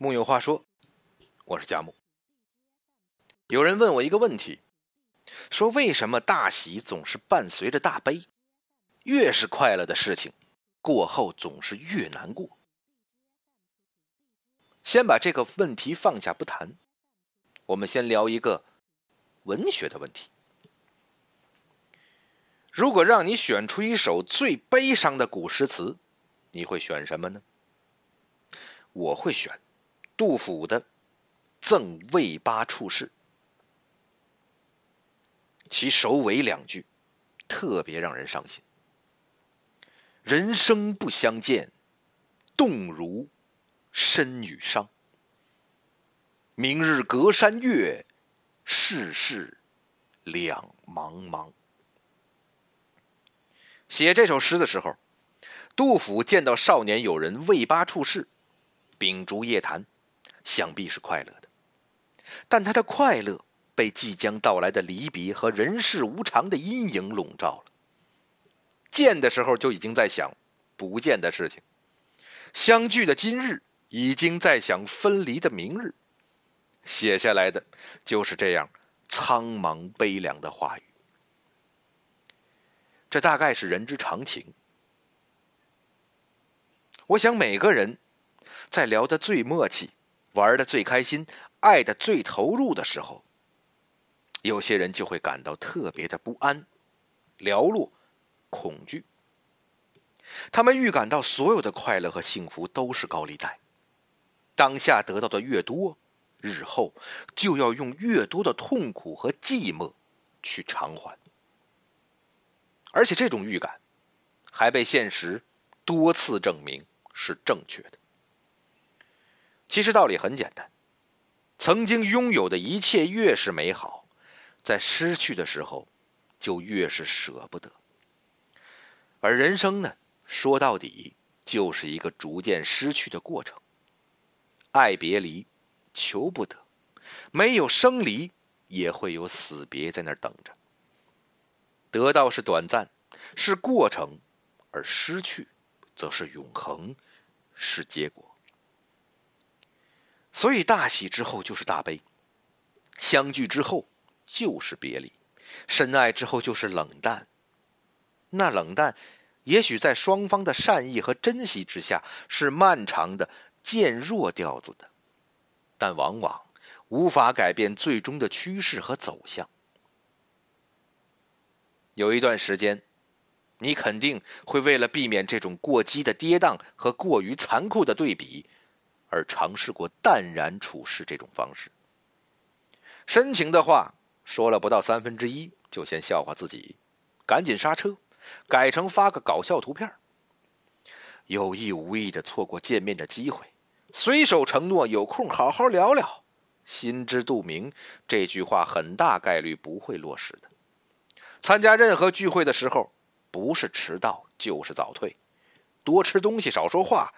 木有话说，我是佳木。有人问我一个问题，说为什么大喜总是伴随着大悲？越是快乐的事情，过后总是越难过。先把这个问题放下不谈，我们先聊一个文学的问题。如果让你选出一首最悲伤的古诗词，你会选什么呢？我会选。杜甫的《赠卫八处士》，其首尾两句特别让人伤心。人生不相见，动如身与伤。明日隔山月，世事两茫茫。写这首诗的时候，杜甫见到少年友人魏八处士，秉烛夜谈。想必是快乐的，但他的快乐被即将到来的离别和人世无常的阴影笼罩了。见的时候就已经在想不见的事情，相聚的今日已经在想分离的明日，写下来的就是这样苍茫悲凉的话语。这大概是人之常情。我想每个人在聊得最默契。玩的最开心，爱的最投入的时候，有些人就会感到特别的不安、寥落、恐惧。他们预感到所有的快乐和幸福都是高利贷，当下得到的越多，日后就要用越多的痛苦和寂寞去偿还。而且这种预感，还被现实多次证明是正确的。其实道理很简单，曾经拥有的一切越是美好，在失去的时候，就越是舍不得。而人生呢，说到底就是一个逐渐失去的过程。爱别离，求不得，没有生离，也会有死别在那儿等着。得到是短暂，是过程，而失去，则是永恒，是结果。所以，大喜之后就是大悲，相聚之后就是别离，深爱之后就是冷淡。那冷淡，也许在双方的善意和珍惜之下，是漫长的、渐弱调子的，但往往无法改变最终的趋势和走向。有一段时间，你肯定会为了避免这种过激的跌宕和过于残酷的对比。而尝试过淡然处事这种方式，深情的话说了不到三分之一，就先笑话自己，赶紧刹车，改成发个搞笑图片有意无意的错过见面的机会，随手承诺有空好好聊聊，心知肚明这句话很大概率不会落实的。参加任何聚会的时候，不是迟到就是早退，多吃东西少说话，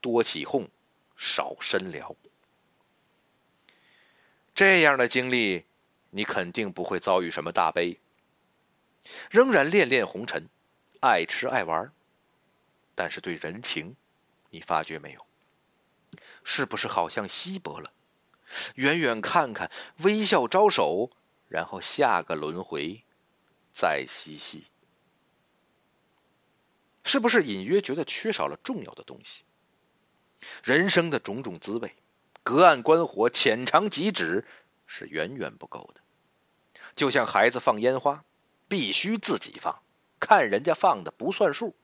多起哄。少深聊，这样的经历，你肯定不会遭遇什么大悲。仍然恋恋红尘，爱吃爱玩，但是对人情，你发觉没有？是不是好像稀薄了？远远看看，微笑招手，然后下个轮回再嬉戏，是不是隐约觉得缺少了重要的东西？人生的种种滋味，隔岸观火、浅尝即止是远远不够的。就像孩子放烟花，必须自己放，看人家放的不算数。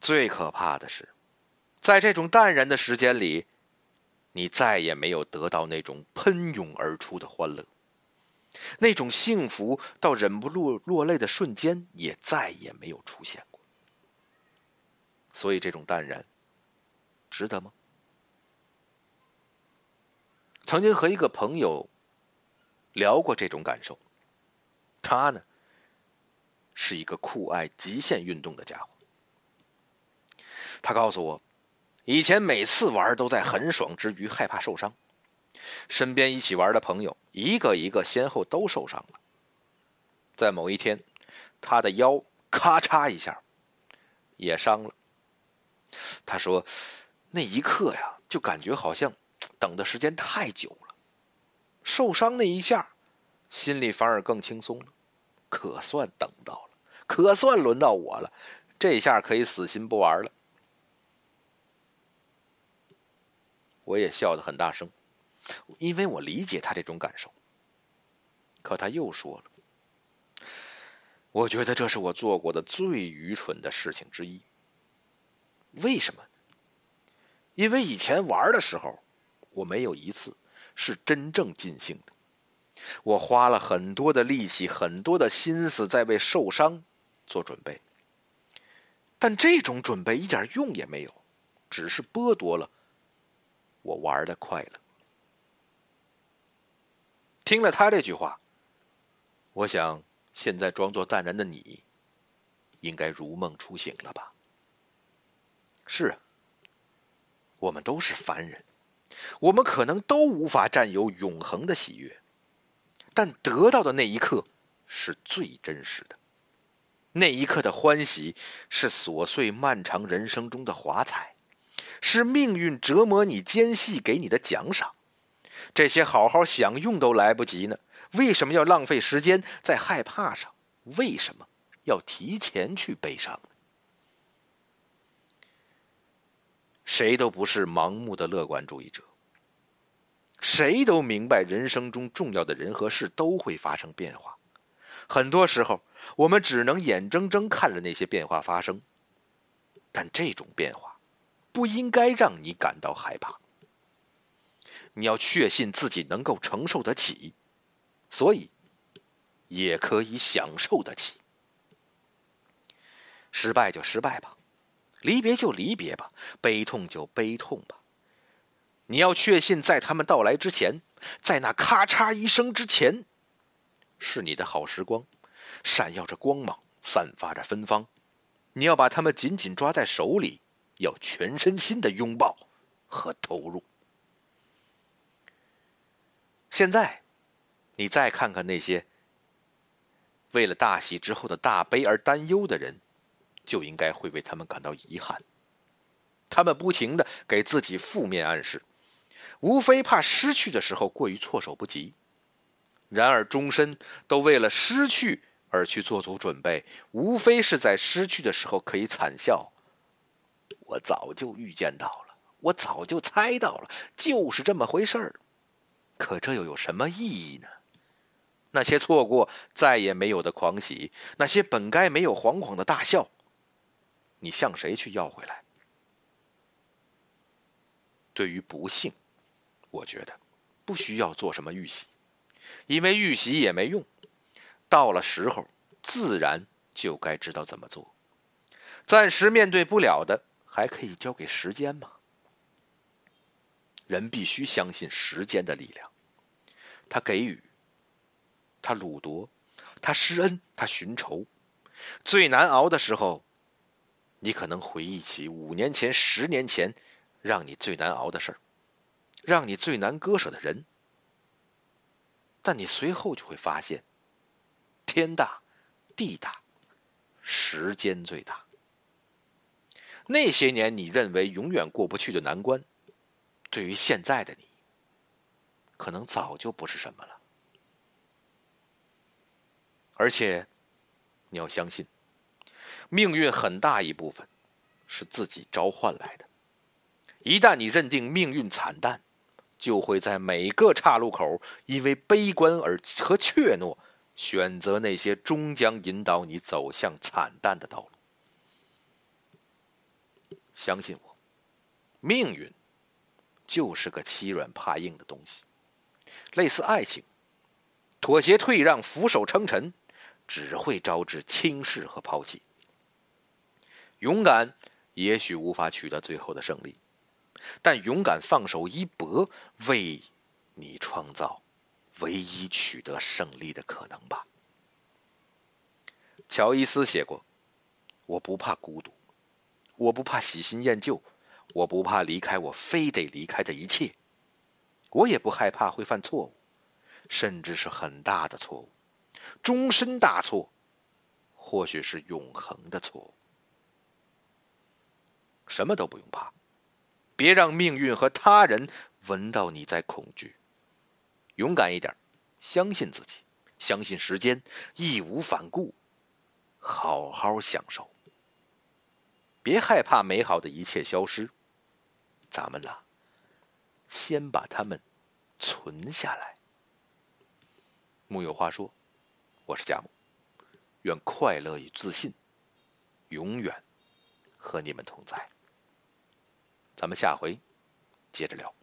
最可怕的是，在这种淡然的时间里，你再也没有得到那种喷涌而出的欢乐，那种幸福到忍不住落泪的瞬间也再也没有出现过。所以，这种淡然。值得吗？曾经和一个朋友聊过这种感受，他呢是一个酷爱极限运动的家伙。他告诉我，以前每次玩都在很爽之余害怕受伤，身边一起玩的朋友一个一个先后都受伤了。在某一天，他的腰咔嚓一下也伤了。他说。那一刻呀，就感觉好像等的时间太久了。受伤那一下，心里反而更轻松了，可算等到了，可算轮到我了，这下可以死心不玩了。我也笑得很大声，因为我理解他这种感受。可他又说了：“我觉得这是我做过的最愚蠢的事情之一。为什么？因为以前玩的时候，我没有一次是真正尽兴的。我花了很多的力气，很多的心思在为受伤做准备。但这种准备一点用也没有，只是剥夺了。”我玩的快乐。听了他这句话，我想现在装作淡然的你，应该如梦初醒了吧？是啊，我们都是凡人，我们可能都无法占有永恒的喜悦，但得到的那一刻是最真实的，那一刻的欢喜是琐碎漫长人生中的华彩。是命运折磨你间隙给你的奖赏，这些好好享用都来不及呢，为什么要浪费时间在害怕上？为什么要提前去悲伤？谁都不是盲目的乐观主义者，谁都明白人生中重要的人和事都会发生变化，很多时候我们只能眼睁睁看着那些变化发生，但这种变化。不应该让你感到害怕。你要确信自己能够承受得起，所以也可以享受得起。失败就失败吧，离别就离别吧，悲痛就悲痛吧。你要确信，在他们到来之前，在那咔嚓一声之前，是你的好时光，闪耀着光芒，散发着芬芳。你要把他们紧紧抓在手里。要全身心的拥抱和投入。现在，你再看看那些为了大喜之后的大悲而担忧的人，就应该会为他们感到遗憾。他们不停的给自己负面暗示，无非怕失去的时候过于措手不及。然而，终身都为了失去而去做足准备，无非是在失去的时候可以惨笑。我早就预见到了，我早就猜到了，就是这么回事儿。可这又有什么意义呢？那些错过再也没有的狂喜，那些本该没有惶惶的大笑，你向谁去要回来？对于不幸，我觉得不需要做什么预习，因为预习也没用。到了时候，自然就该知道怎么做。暂时面对不了的。还可以交给时间吗？人必须相信时间的力量，他给予，他掳夺，他施恩，他寻仇。最难熬的时候，你可能回忆起五年前、十年前，让你最难熬的事儿，让你最难割舍的人。但你随后就会发现，天大，地大，时间最大。那些年你认为永远过不去的难关，对于现在的你，可能早就不是什么了。而且，你要相信，命运很大一部分是自己召唤来的。一旦你认定命运惨淡，就会在每个岔路口因为悲观而和怯懦，选择那些终将引导你走向惨淡的道路。相信我，命运就是个欺软怕硬的东西，类似爱情，妥协退让、俯首称臣，只会招致轻视和抛弃。勇敢也许无法取得最后的胜利，但勇敢放手一搏，为你创造唯一取得胜利的可能吧。乔伊斯写过：“我不怕孤独。”我不怕喜新厌旧，我不怕离开我非得离开的一切，我也不害怕会犯错误，甚至是很大的错误，终身大错，或许是永恒的错误。什么都不用怕，别让命运和他人闻到你在恐惧。勇敢一点，相信自己，相信时间，义无反顾，好好享受。别害怕美好的一切消失，咱们呐，先把它们存下来。木有话说，我是贾木，愿快乐与自信永远和你们同在。咱们下回接着聊。